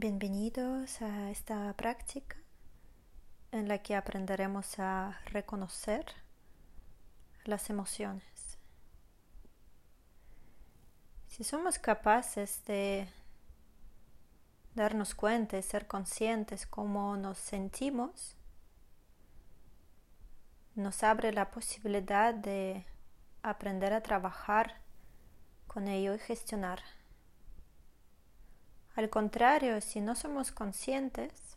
Bienvenidos a esta práctica en la que aprenderemos a reconocer las emociones. Si somos capaces de darnos cuenta y ser conscientes cómo nos sentimos, nos abre la posibilidad de aprender a trabajar con ello y gestionar. Al contrario, si no somos conscientes,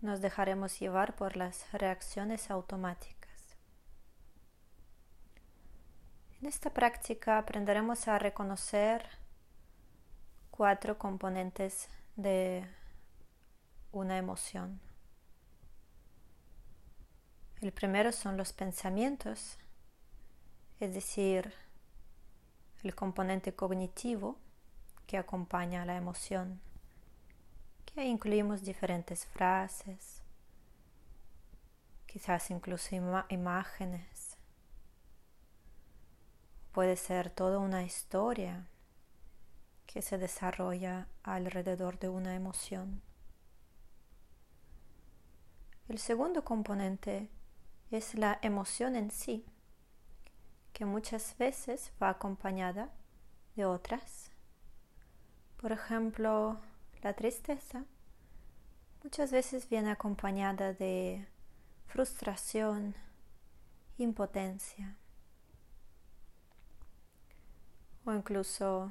nos dejaremos llevar por las reacciones automáticas. En esta práctica aprenderemos a reconocer cuatro componentes de una emoción. El primero son los pensamientos, es decir, el componente cognitivo que acompaña a la emoción, que incluimos diferentes frases, quizás incluso imágenes. Puede ser toda una historia que se desarrolla alrededor de una emoción. El segundo componente es la emoción en sí, que muchas veces va acompañada de otras por ejemplo, la tristeza muchas veces viene acompañada de frustración, impotencia o incluso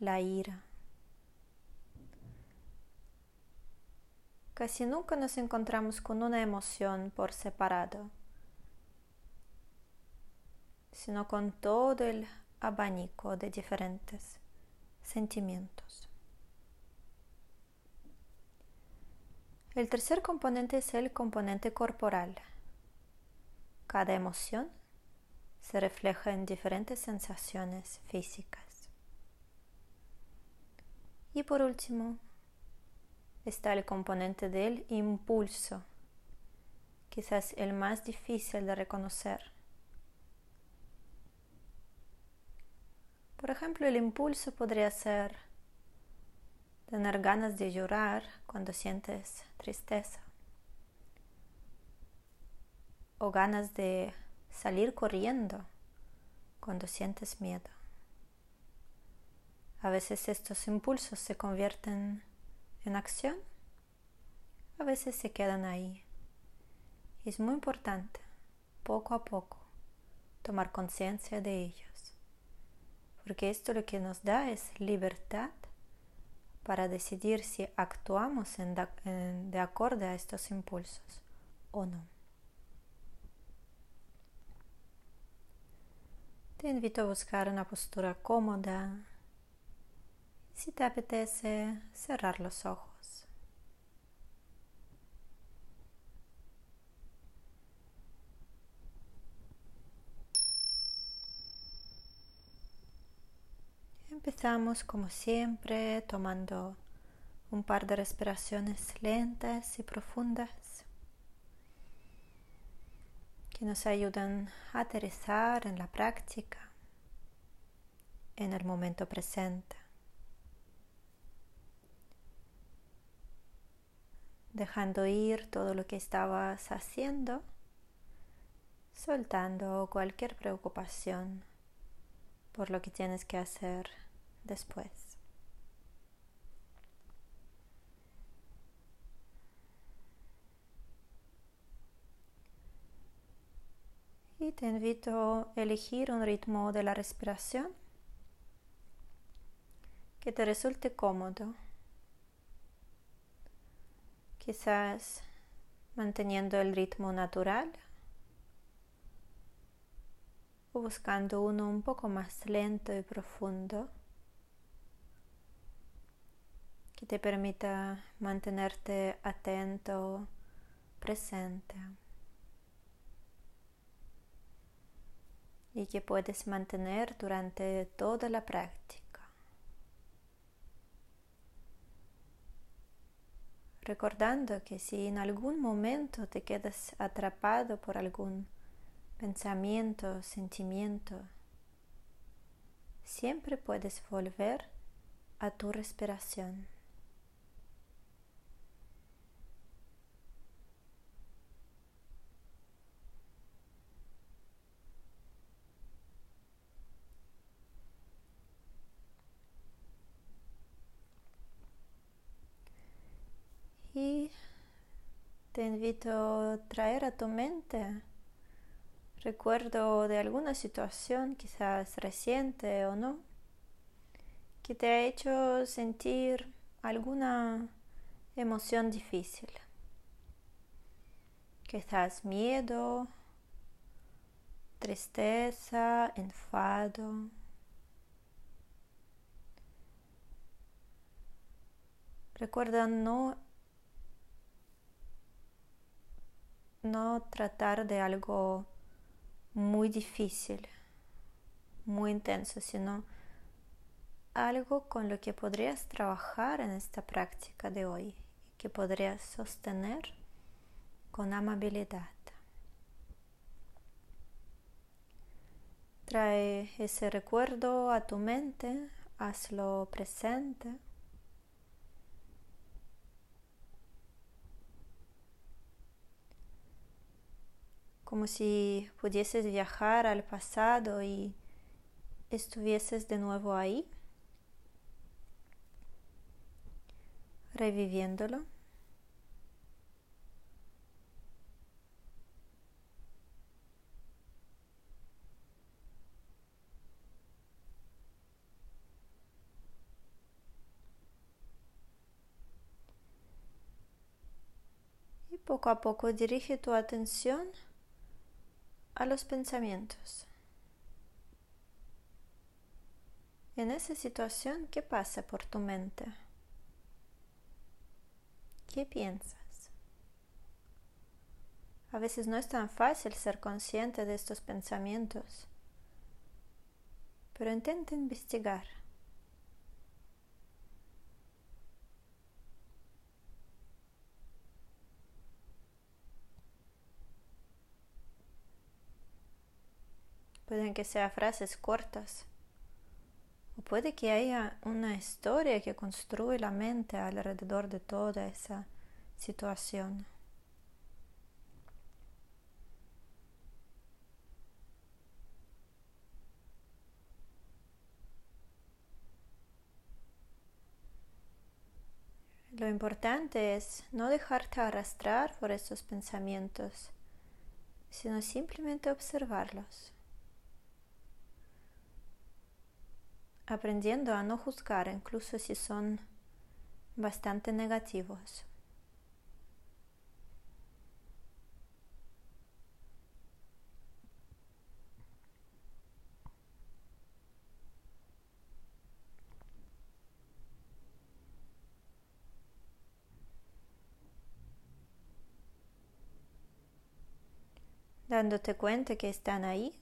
la ira. Casi nunca nos encontramos con una emoción por separado, sino con todo el abanico de diferentes sentimientos. El tercer componente es el componente corporal. Cada emoción se refleja en diferentes sensaciones físicas. Y por último, está el componente del impulso, quizás el más difícil de reconocer. Por ejemplo, el impulso podría ser tener ganas de llorar cuando sientes tristeza o ganas de salir corriendo cuando sientes miedo. A veces estos impulsos se convierten en acción, a veces se quedan ahí. es muy importante, poco a poco, tomar conciencia de ellos porque esto lo que nos da es libertad para decidir si actuamos de acuerdo a estos impulsos o no. Te invito a buscar una postura cómoda. Si te apetece, cerrar los ojos. Empezamos como siempre tomando un par de respiraciones lentas y profundas que nos ayudan a aterrizar en la práctica, en el momento presente. Dejando ir todo lo que estabas haciendo, soltando cualquier preocupación por lo que tienes que hacer después. Y te invito a elegir un ritmo de la respiración que te resulte cómodo. Quizás manteniendo el ritmo natural o buscando uno un poco más lento y profundo que te permita mantenerte atento, presente y que puedes mantener durante toda la práctica. Recordando que si en algún momento te quedas atrapado por algún pensamiento, sentimiento, siempre puedes volver a tu respiración. Te invito a traer a tu mente recuerdo de alguna situación, quizás reciente o no, que te ha hecho sentir alguna emoción difícil. Quizás miedo, tristeza, enfado. Recuerda no, no tratar de algo muy difícil, muy intenso, sino algo con lo que podrías trabajar en esta práctica de hoy y que podrías sostener con amabilidad. Trae ese recuerdo a tu mente, hazlo presente. Como si pudieses viajar al pasado y estuvieses de nuevo ahí, reviviéndolo. Poco a poco dirige tu atención a los pensamientos. En esa situación, ¿qué pasa por tu mente? ¿Qué piensas? A veces no es tan fácil ser consciente de estos pensamientos, pero intenta investigar. Que sean frases cortas. O puede que haya una historia que construye la mente alrededor de toda esa situación. Lo importante es no dejarte arrastrar por esos pensamientos, sino simplemente observarlos. Aprendiendo a no juzgar incluso si son bastante negativos. dándote cuenta que están ahí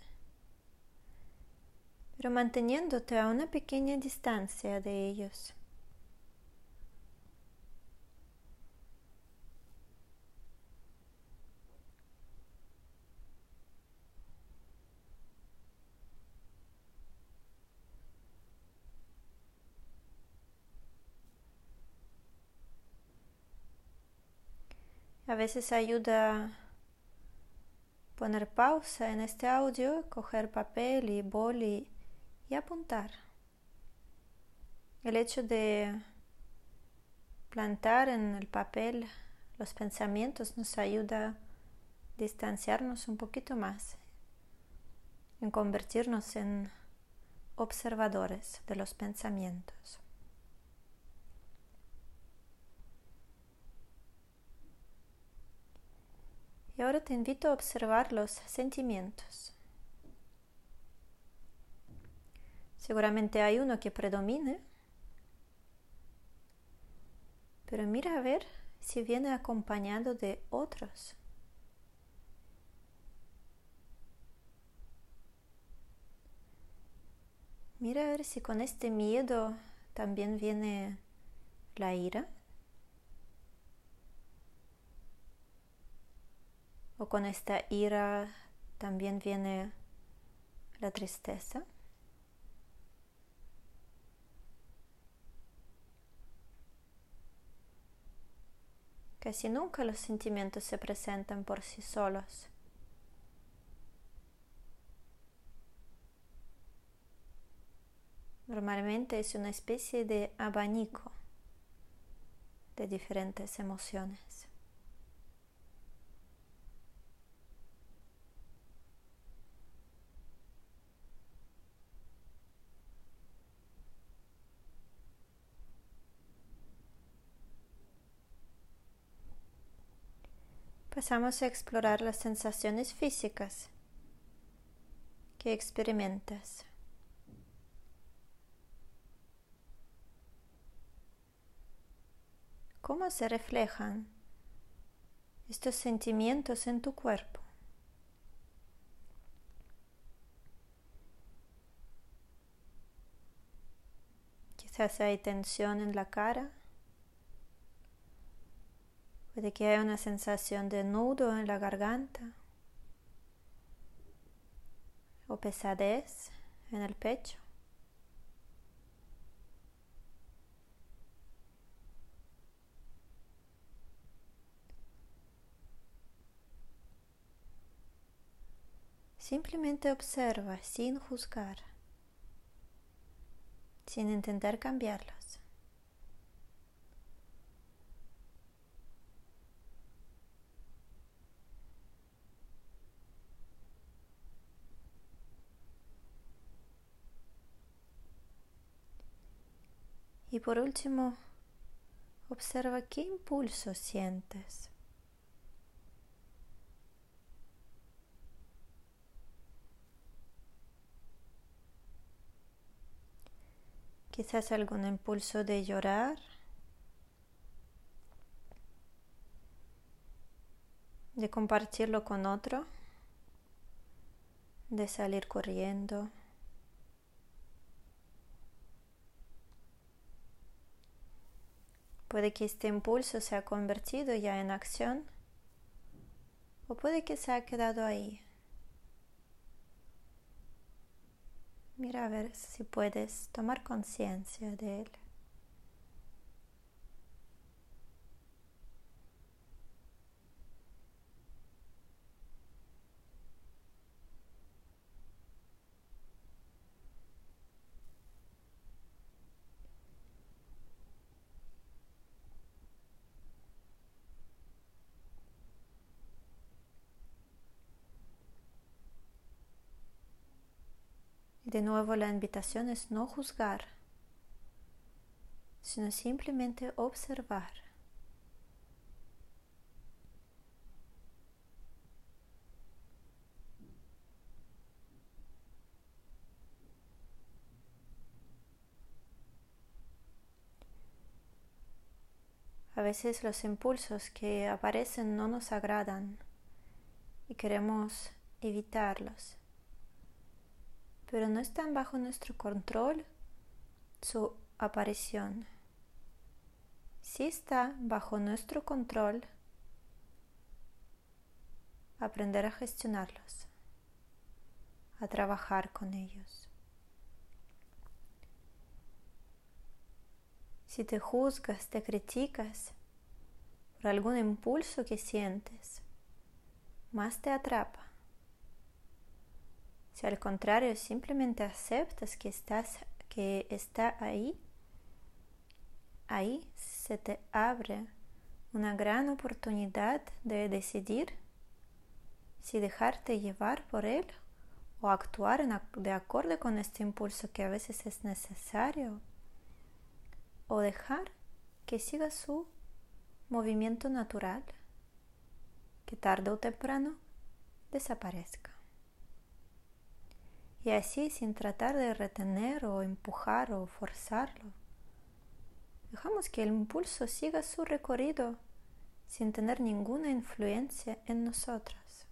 pero manteniéndote a una pequeña distancia de ellos. A veces ayuda poner pausa en este audio, coger papel y boli y apuntar. El hecho de plantar en el papel los pensamientos nos ayuda a distanciarnos un poquito más, en convertirnos en observadores de los pensamientos. Y ahora te invito a observar los sentimientos. Seguramente hay uno que predomine, pero mira a ver si viene acompañado de otros. Mira a ver si con este miedo también viene la ira. O con esta ira también viene la tristeza. Casi nunca los sentimientos se presentan por sí solos. Normalmente es una especie de abanico de diferentes emociones. Pasamos a explorar las sensaciones físicas que experimentas. ¿Cómo se reflejan estos sentimientos en tu cuerpo? Quizás hay tensión en la cara. Puede que haya una sensación de nudo en la garganta o pesadez en el pecho. Simplemente observa sin juzgar, sin intentar cambiarlos. Y por último, observa qué impulso sientes. Quizás algún impulso de llorar, de compartirlo con otro, de salir corriendo. Puede que este impulso se ha convertido ya en acción o puede que se ha quedado ahí. Mira a ver si puedes tomar conciencia de él. De nuevo la invitación es no juzgar, sino simplemente observar. A veces los impulsos que aparecen no nos agradan y queremos evitarlos pero no están bajo nuestro control su aparición. Si está bajo nuestro control, aprender a gestionarlos, a trabajar con ellos. Si te juzgas, te criticas por algún impulso que sientes, más te atrapa. Si al contrario simplemente aceptas que estás que está ahí, ahí se te abre una gran oportunidad de decidir si dejarte llevar por él o actuar de acuerdo con este impulso que a veces es necesario o dejar que siga su movimiento natural que tarde o temprano desaparezca y así sin tratar de retener o empujar o forzarlo. Dejamos que el impulso siga su recorrido sin tener ninguna influencia en nosotros.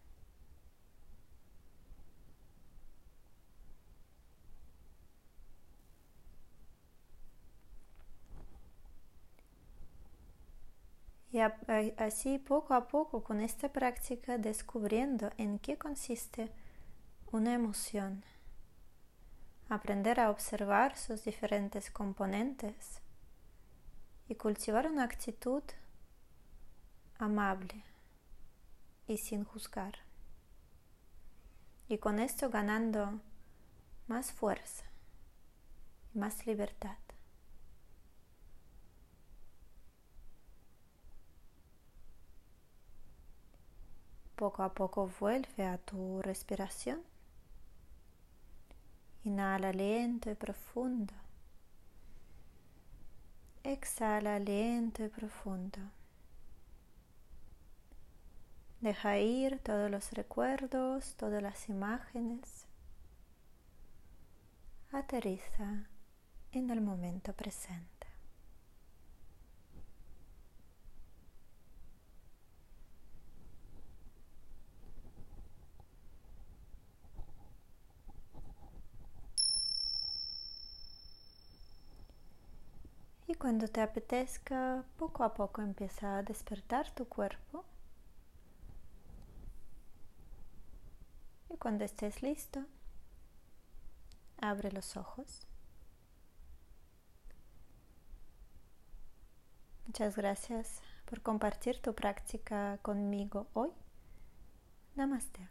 Y así poco a poco con esta práctica descubriendo en qué consiste una emoción aprender a observar sus diferentes componentes y cultivar una actitud amable y sin juzgar. Y con esto ganando más fuerza y más libertad. Poco a poco vuelve a tu respiración. Inhala lento y profundo. Exhala lento y profundo. Deja ir todos los recuerdos, todas las imágenes. Aterriza en el momento presente. Y cuando te apetezca, poco a poco empieza a despertar tu cuerpo. Y cuando estés listo, abre los ojos. Muchas gracias por compartir tu práctica conmigo hoy. Namaste.